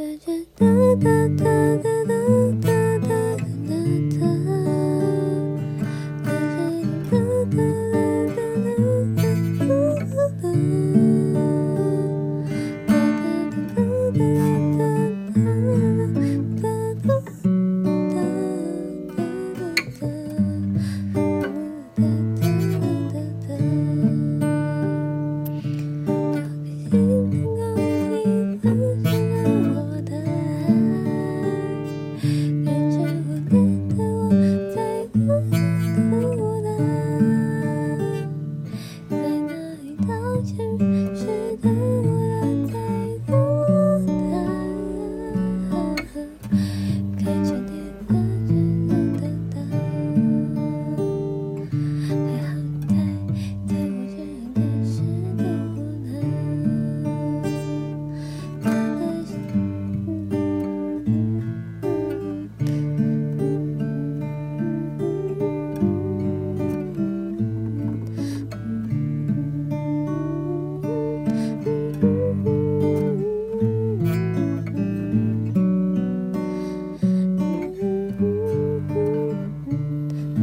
哒哒哒哒哒哒